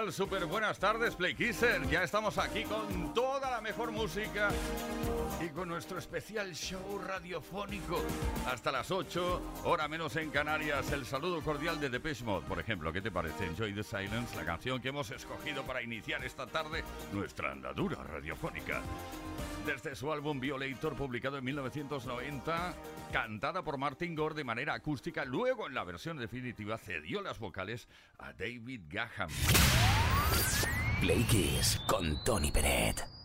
Tal? Súper buenas tardes, Play Kisser. Ya estamos aquí con toda mejor música y con nuestro especial show radiofónico. Hasta las 8, hora menos en Canarias. El saludo cordial de Depeche Mode, por ejemplo. ¿Qué te parece? Enjoy the Silence, la canción que hemos escogido para iniciar esta tarde nuestra andadura radiofónica desde su álbum Violator, publicado en 1990, cantada por Martin Gore de manera acústica. Luego, en la versión definitiva, cedió las vocales a David Gaham. Play Kiss con Tony Peret.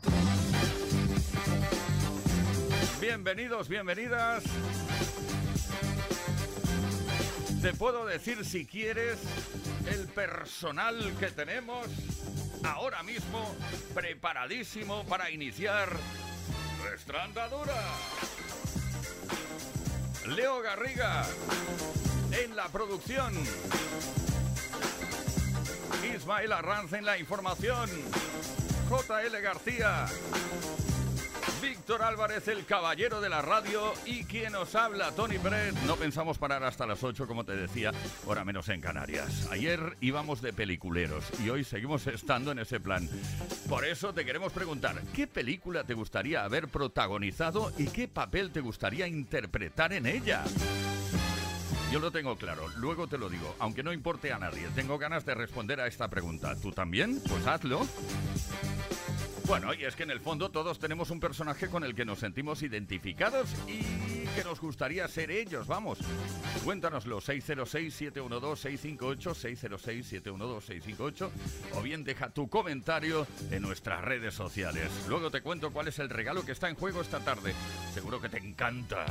Bienvenidos, bienvenidas. Te puedo decir si quieres el personal que tenemos ahora mismo preparadísimo para iniciar nuestra andadura. Leo Garriga en la producción. Ismael Arranz en la información. JL García Víctor Álvarez, el caballero de la radio y quien nos habla, Tony Brett. No pensamos parar hasta las 8, como te decía, hora menos en Canarias. Ayer íbamos de peliculeros y hoy seguimos estando en ese plan. Por eso te queremos preguntar, ¿qué película te gustaría haber protagonizado y qué papel te gustaría interpretar en ella? Yo lo tengo claro, luego te lo digo, aunque no importe a nadie. Tengo ganas de responder a esta pregunta. ¿Tú también? Pues hazlo. Bueno, y es que en el fondo todos tenemos un personaje con el que nos sentimos identificados y que nos gustaría ser ellos, vamos. Cuéntanoslo, 606-712-658, 606-712-658, o bien deja tu comentario en nuestras redes sociales. Luego te cuento cuál es el regalo que está en juego esta tarde. Seguro que te encanta.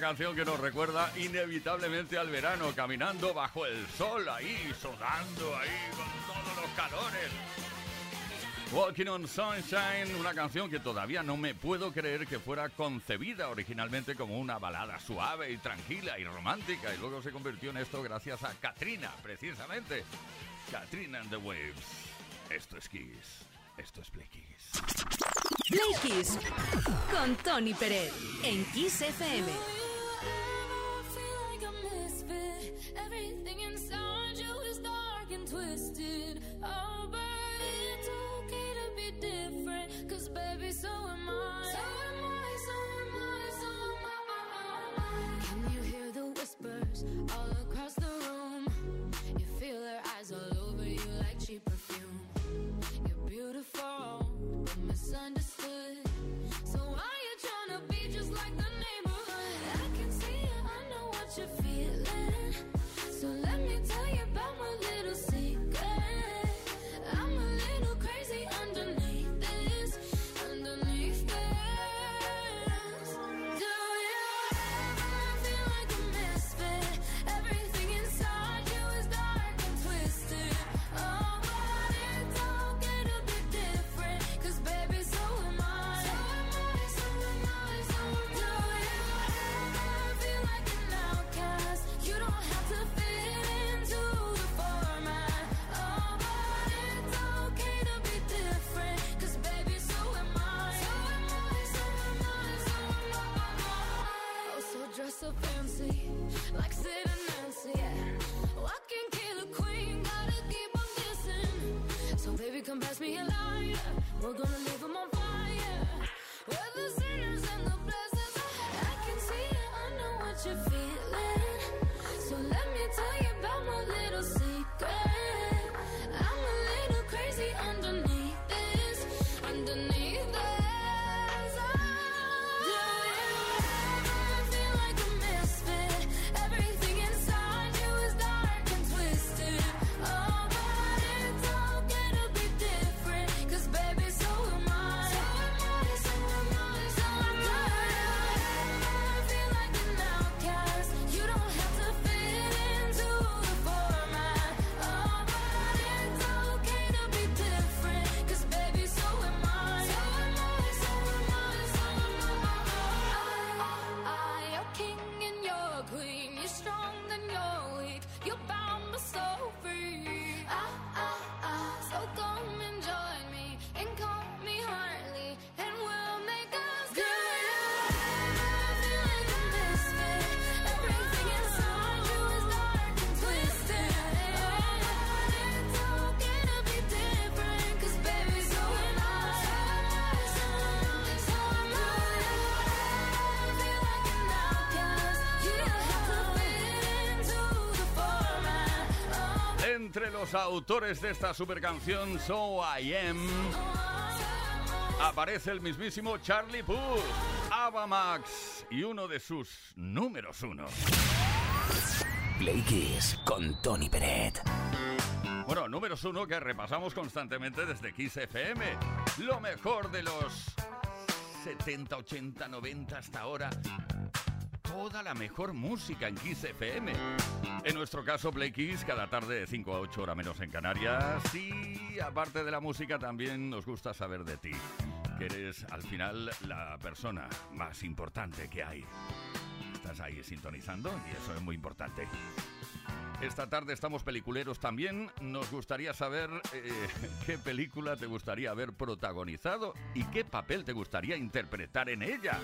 Canción que nos recuerda inevitablemente al verano, caminando bajo el sol ahí, sudando ahí con todos los calores. Walking on Sunshine, una canción que todavía no me puedo creer que fuera concebida originalmente como una balada suave y tranquila y romántica y luego se convirtió en esto gracias a Katrina, precisamente. Katrina and the Waves. Esto es Kiss. Esto es Play Kiss. Play Kiss con Tony Pérez en Kiss FM. Everything inside you is dark and twisted. Oh, but it's okay to be different. Cause baby, so am I. So am I, so am I, so am I. Can you hear the whisper? stars all across the room. You feel eyes all over you like cheap perfume. You're beautiful, but misunderstood. We're gonna Entre los autores de esta super canción, So I Am, aparece el mismísimo Charlie Puth, Ava Max y uno de sus números uno. Play Kiss con Tony Peret. Bueno, números uno que repasamos constantemente desde Kiss FM. Lo mejor de los 70, 80, 90 hasta ahora. Toda la mejor música en Kiss FM. En nuestro caso, Play Kiss, cada tarde de 5 a 8 horas menos en Canarias. Y aparte de la música, también nos gusta saber de ti. Que eres al final la persona más importante que hay. Estás ahí sintonizando y eso es muy importante. Esta tarde estamos peliculeros también. Nos gustaría saber eh, qué película te gustaría haber protagonizado y qué papel te gustaría interpretar en ella.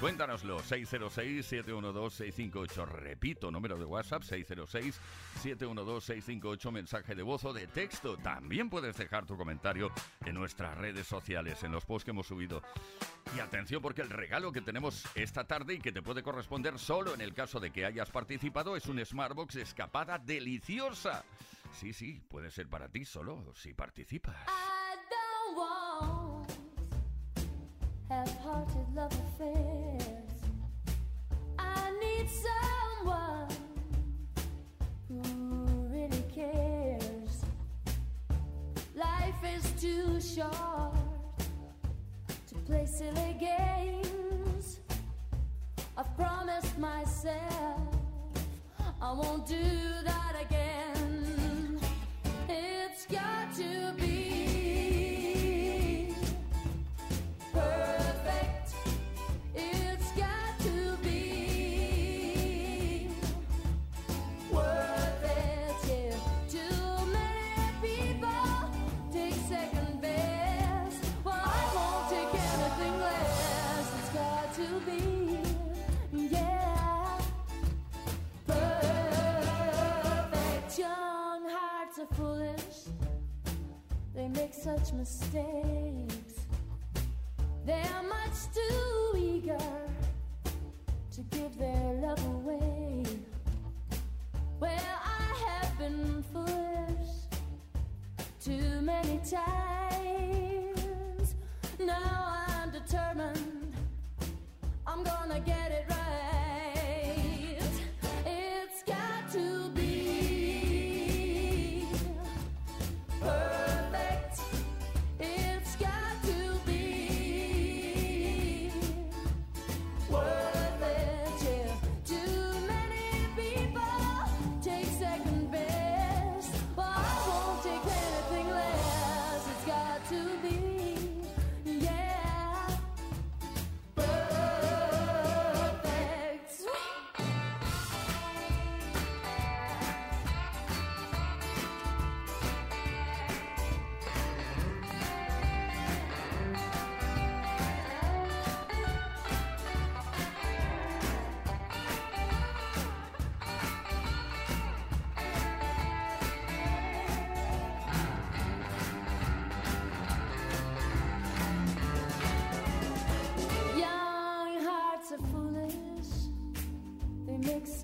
Cuéntanoslo, 606-712-658. Repito, número de WhatsApp, 606-712-658, mensaje de voz o de texto. También puedes dejar tu comentario en nuestras redes sociales, en los posts que hemos subido. Y atención porque el regalo que tenemos esta tarde y que te puede corresponder solo en el caso de que hayas participado es un Smartbox escapada deliciosa. Sí, sí, puede ser para ti solo si participas. I don't want half-hearted love affairs. I need someone who really cares. Life is too short to play silly games. I've promised myself I won't do that again. Make such mistakes. They're much too eager to give their love away. Well, I have been foolish too many times. Now I'm determined. I'm gonna get it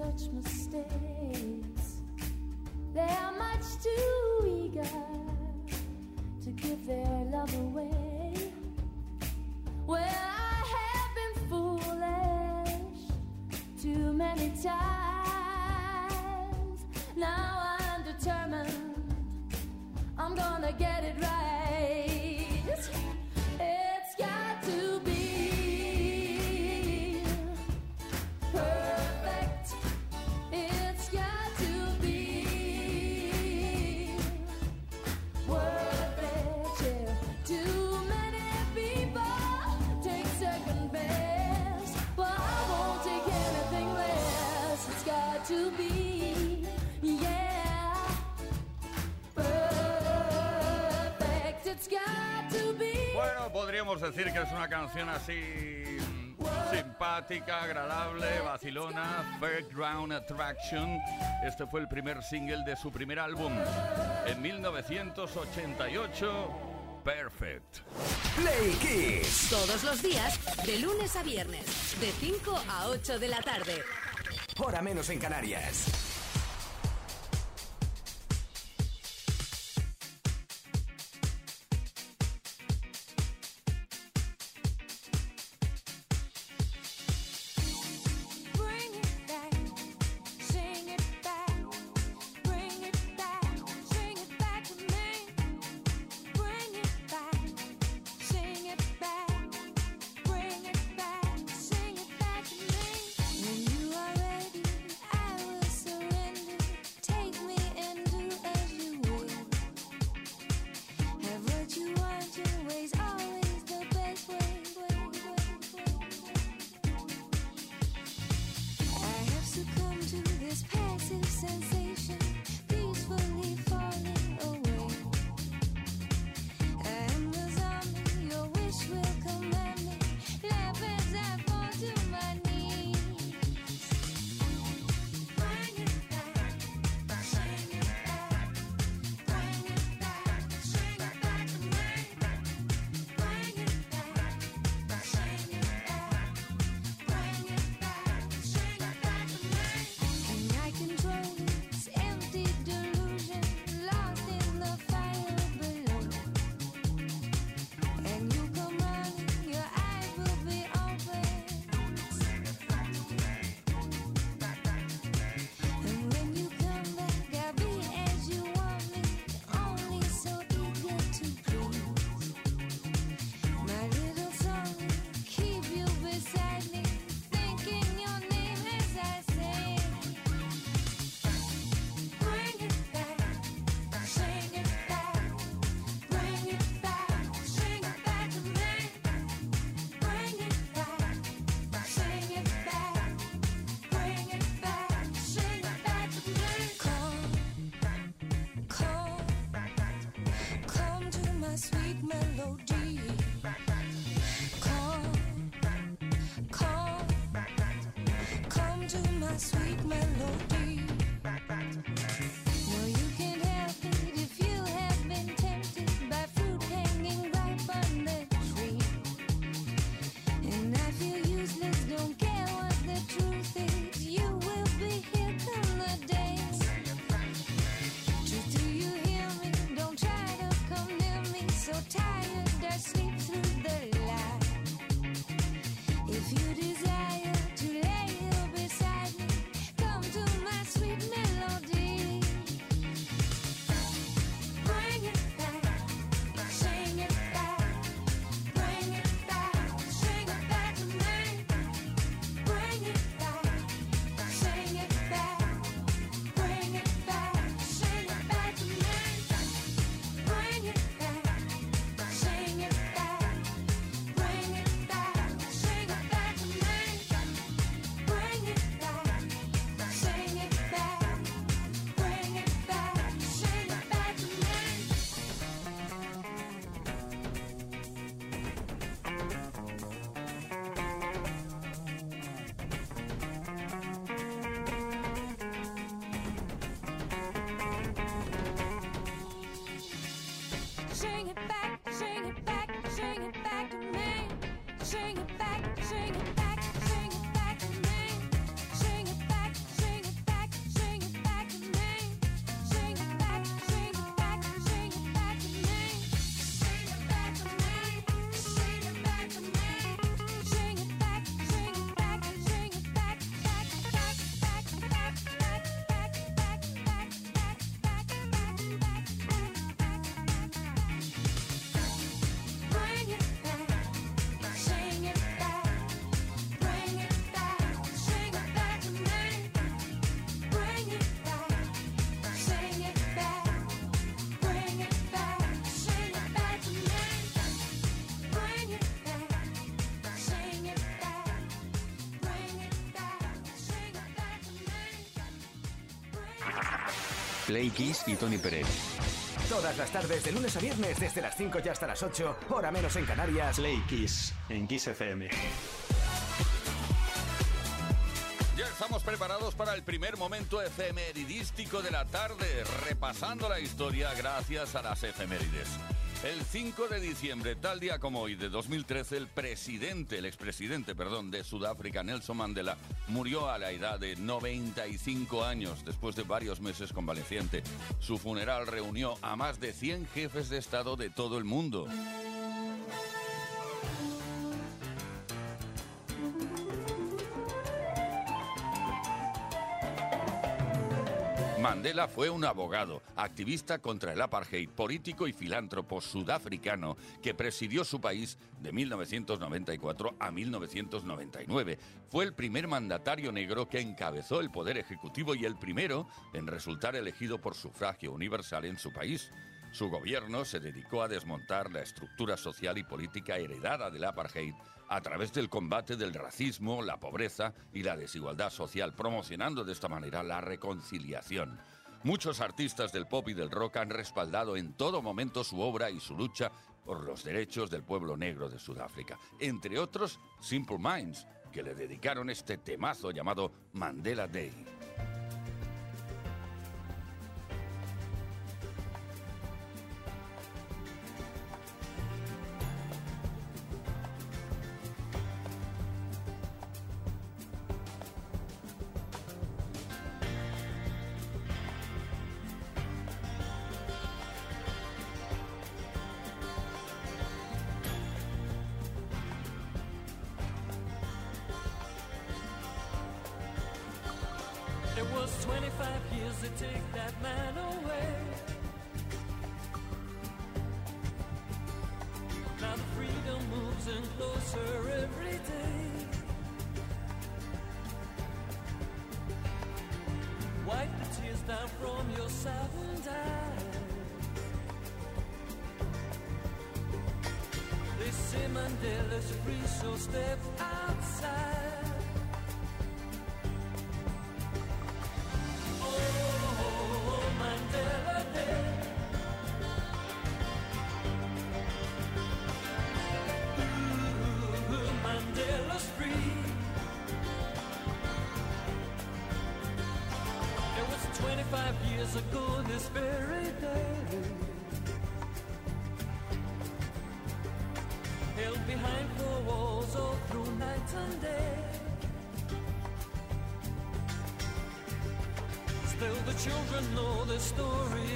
such mistakes. They are much too eager to give their love away. Well, I have been foolish too many times. Now I'm determined, I'm gonna get it right. Podríamos decir que es una canción así simpática, agradable, vacilona, Fairground Attraction. Este fue el primer single de su primer álbum en 1988, Perfect. Play Kiss. Todos los días, de lunes a viernes, de 5 a 8 de la tarde. Hora menos en Canarias. Play Kiss y Tony Pérez. Todas las tardes, de lunes a viernes, desde las 5 y hasta las 8, hora menos en Canarias. Play Kiss en Kiss FM. Ya estamos preparados para el primer momento efemeridístico de la tarde, repasando la historia gracias a las efemérides. El 5 de diciembre, tal día como hoy, de 2013, el presidente, el expresidente, perdón, de Sudáfrica, Nelson Mandela, murió a la edad de 95 años, después de varios meses convaleciente. Su funeral reunió a más de 100 jefes de Estado de todo el mundo. Mandela fue un abogado, activista contra el apartheid, político y filántropo sudafricano que presidió su país de 1994 a 1999. Fue el primer mandatario negro que encabezó el poder ejecutivo y el primero en resultar elegido por sufragio universal en su país. Su gobierno se dedicó a desmontar la estructura social y política heredada del apartheid a través del combate del racismo, la pobreza y la desigualdad social, promocionando de esta manera la reconciliación. Muchos artistas del pop y del rock han respaldado en todo momento su obra y su lucha por los derechos del pueblo negro de Sudáfrica, entre otros Simple Minds, que le dedicaron este temazo llamado Mandela Day. Years ago this very day. Held behind four walls all through night and day. Still the children know the story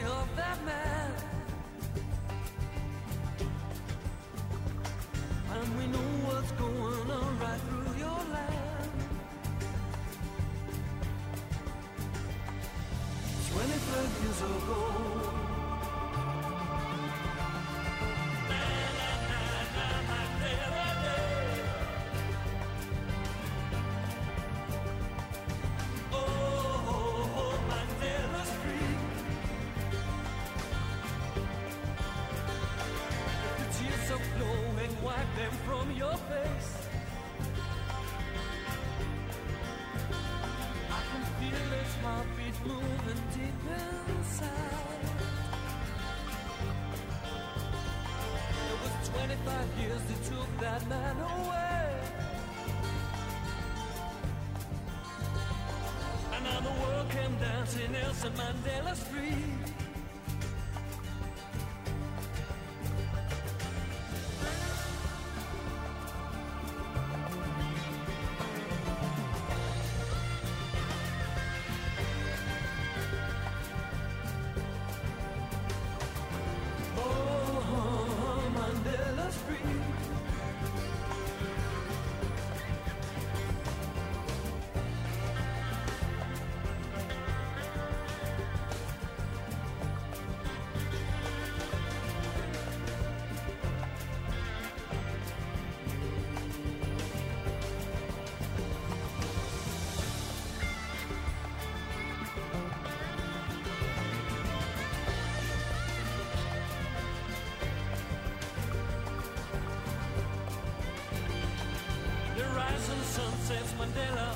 came dancing Nelson Mandela's Nelson Mandela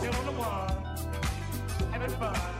still on the wall Having fun.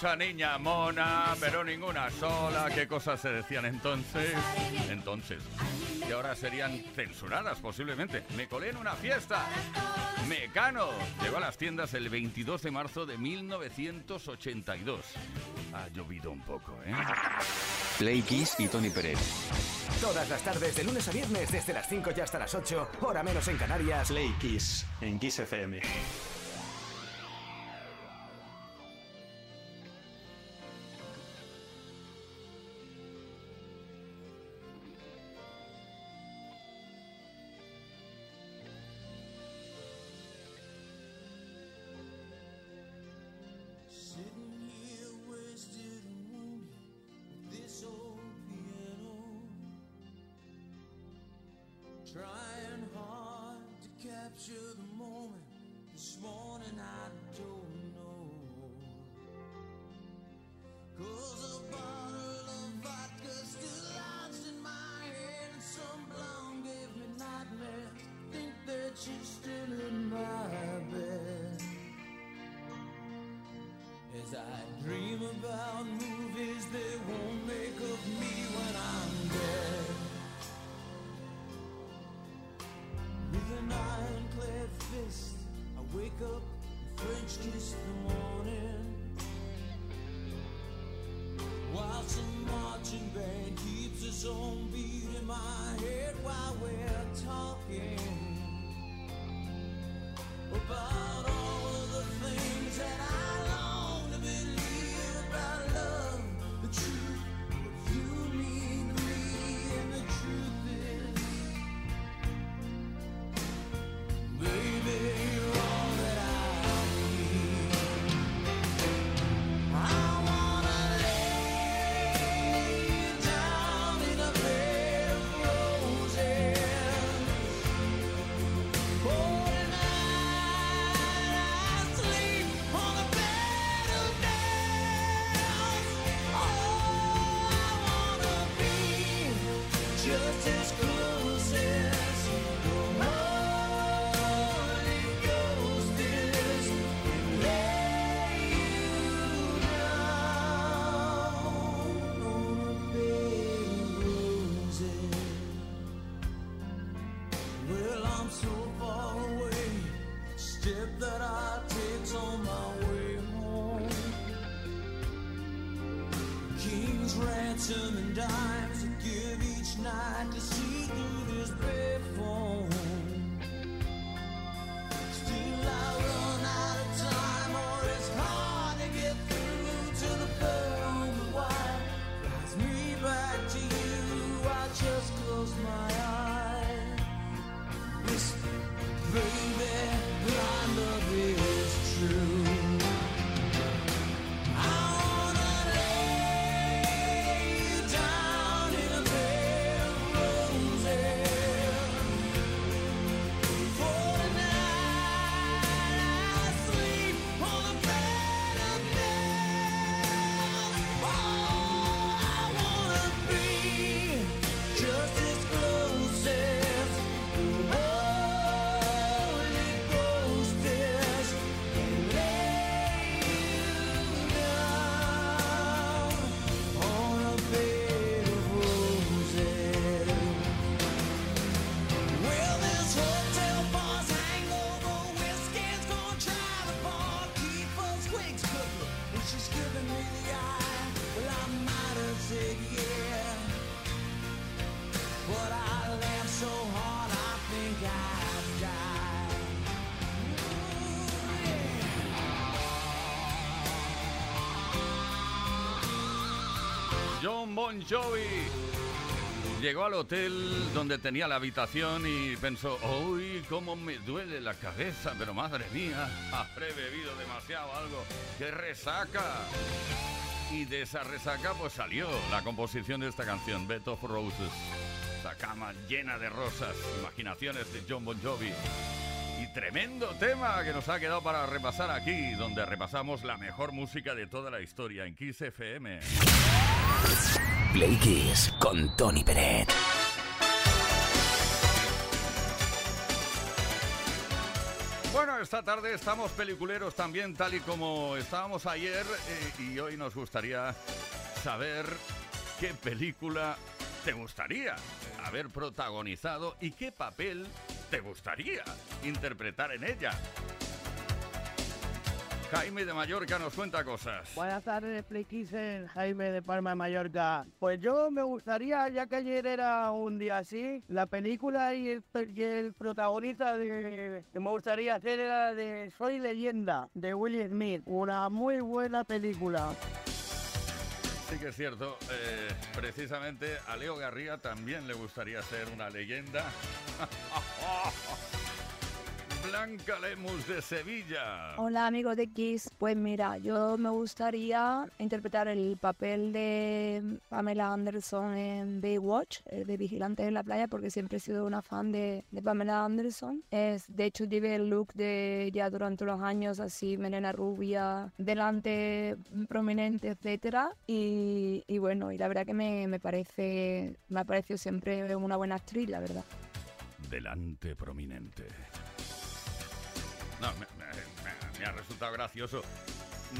mucha niña mona, pero ninguna sola. ¿Qué cosas se decían entonces? Entonces, que ahora serían censuradas posiblemente. Me colé en una fiesta. Mecano llegó a las tiendas el 22 de marzo de 1982. Ha llovido un poco, ¿eh? Play Kiss y Tony Pérez. Todas las tardes, de lunes a viernes, desde las 5 y hasta las 8, hora menos en Canarias. Play Kiss en Kiss FM. I dream about movies they won't ransom and dimes to give each night to see through this payphone. Still, Bon Jovi llegó al hotel donde tenía la habitación y pensó, uy, cómo me duele la cabeza, pero madre mía, habré bebido demasiado algo, qué resaca. Y de esa resaca pues salió la composición de esta canción, Bed of Roses. Esta cama llena de rosas, imaginaciones de John Bon Jovi. Y tremendo tema que nos ha quedado para repasar aquí, donde repasamos la mejor música de toda la historia en Kiss FM. Play Kiss con Tony Peret. Bueno, esta tarde estamos peliculeros también, tal y como estábamos ayer, eh, y hoy nos gustaría saber qué película te gustaría haber protagonizado y qué papel te gustaría interpretar en ella. Jaime de Mallorca nos cuenta cosas. Buenas tardes, Play Kisser, Jaime de Palma de Mallorca. Pues yo me gustaría, ya que ayer era un día así, la película y el, y el protagonista de, que me gustaría hacer era de Soy Leyenda, de Will Smith. Una muy buena película. Sí que es cierto, eh, precisamente a Leo Garría también le gustaría ser una leyenda. Blanca Lemus de Sevilla. Hola amigos de Kiss, pues mira, yo me gustaría interpretar el papel de Pamela Anderson en Baywatch, el de Vigilante en la playa, porque siempre he sido una fan de, de Pamela Anderson. Es, de hecho, llevé el look de ya durante los años, así, melena rubia, delante prominente, etcétera. Y, y bueno, y la verdad que me, me parece, me ha parecido siempre una buena actriz, la verdad. Delante prominente. No, me, me- ha resultado gracioso.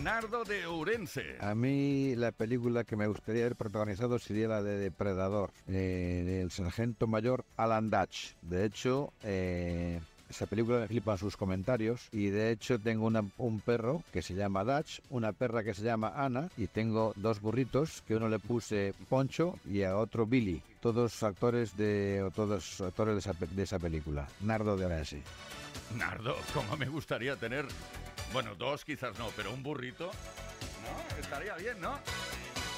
Nardo de Ourense. A mí la película que me gustaría haber protagonizado sería la de Depredador, eh, del sargento mayor Alan Dutch. De hecho, eh, Esa película me flipan sus comentarios y de hecho tengo una- un perro que se llama Dutch, una perra que se llama Ana y tengo dos burritos que uno le puse Poncho y a otro Billy. Todos actores de o todos actores de esa, de esa película. Nardo de Orense. Nardo, como me gustaría tener, bueno, dos quizás no, pero un burrito, ¿no? Estaría bien, ¿no?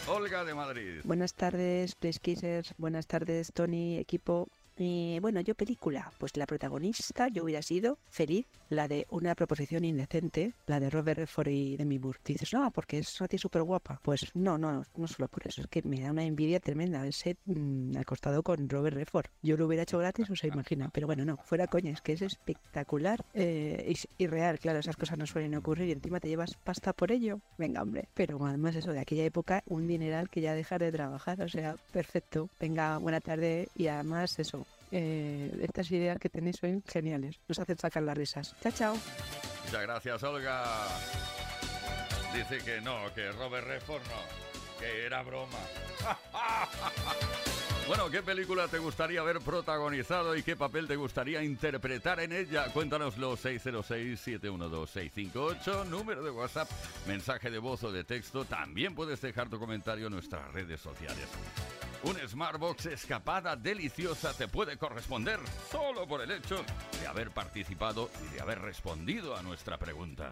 Olga de Madrid. Buenas tardes, Kissers. Buenas tardes, Tony, equipo. Eh, bueno, yo película, pues la protagonista yo hubiera sido feliz, la de una proposición indecente, la de Robert Redford y Demi Moore. Dices, no, porque es una tía súper guapa. Pues no, no, no solo por eso, es que me da una envidia tremenda haberse mm, acostado con Robert Redford. Yo lo hubiera hecho gratis, o se imagina, pero bueno, no, fuera coña, es que es espectacular eh, y real, claro, esas cosas no suelen ocurrir y encima te llevas pasta por ello. Venga, hombre, pero además eso de aquella época, un dineral que ya dejar de trabajar, o sea, perfecto. Venga, buena tarde y además eso. Eh, estas ideas que tenéis son geniales, nos hacen sacar las risas. Chao, chao. Muchas gracias, Olga. Dice que no, que Robert Redford no, que era broma. Bueno, ¿qué película te gustaría haber protagonizado y qué papel te gustaría interpretar en ella? Cuéntanoslo 606-712-658, número de WhatsApp, mensaje de voz o de texto. También puedes dejar tu comentario en nuestras redes sociales. Un Smartbox escapada deliciosa te puede corresponder solo por el hecho de haber participado y de haber respondido a nuestra pregunta.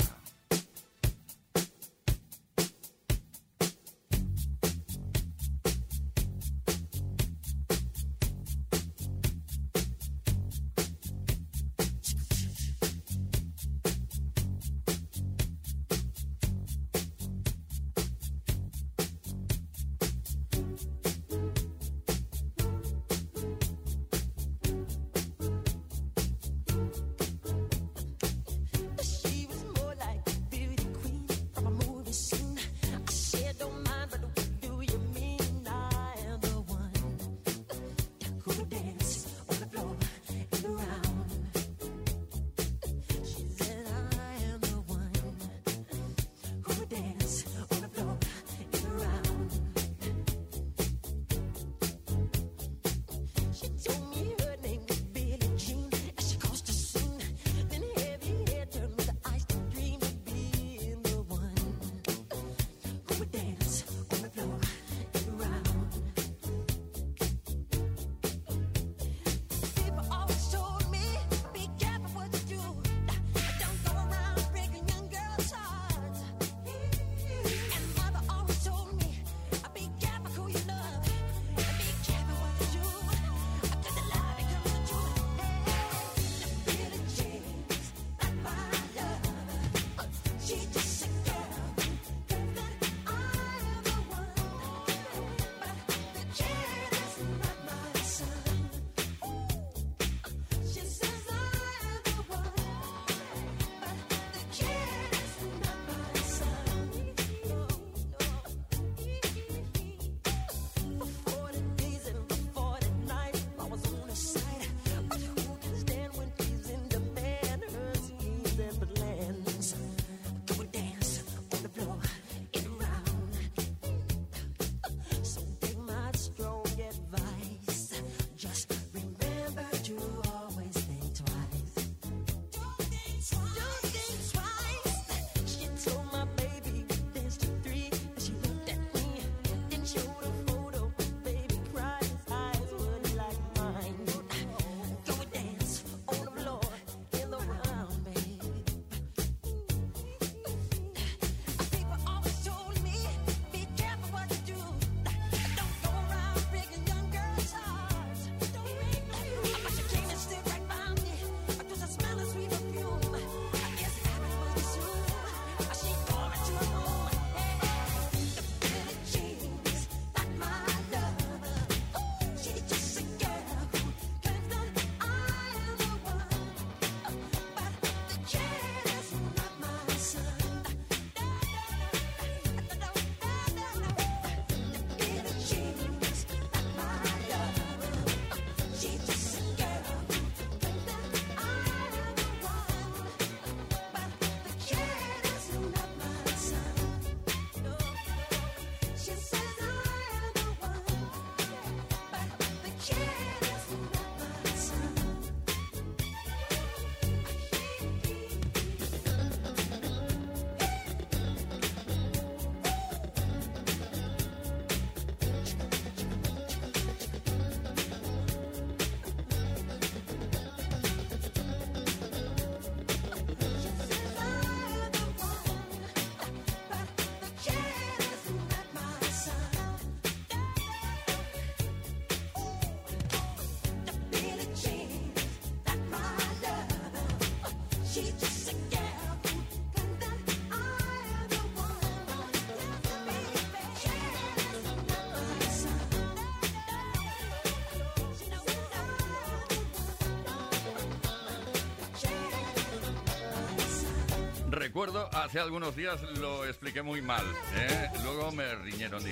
Hace algunos días lo expliqué muy mal. ¿eh? Luego me riñeron,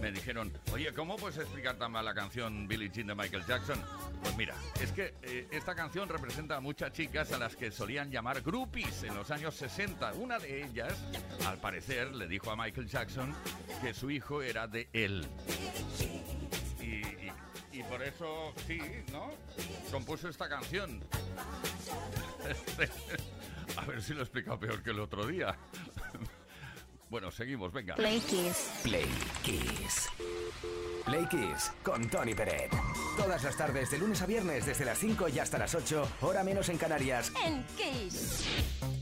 me dijeron, oye, ¿cómo puedes explicar tan mal la canción Billie Jean de Michael Jackson? Pues mira, es que eh, esta canción representa a muchas chicas a las que solían llamar groupies en los años 60. Una de ellas, al parecer, le dijo a Michael Jackson que su hijo era de él. Y- y por eso, sí, ¿no? Compuso esta canción. A ver si lo he explicado peor que el otro día. Bueno, seguimos, venga. Play Kiss. Play Kiss. Play Kiss con Tony Peret. Todas las tardes, de lunes a viernes, desde las 5 y hasta las 8, hora menos en Canarias. En Kiss.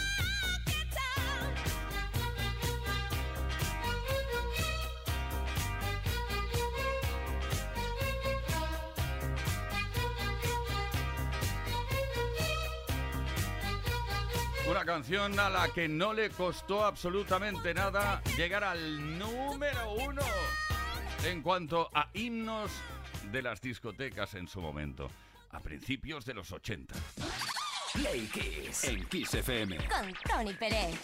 canción a la que no le costó absolutamente nada llegar al número uno en cuanto a himnos de las discotecas en su momento, a principios de los 80. Play Kiss. En Kiss FM. Con Tony Pérez.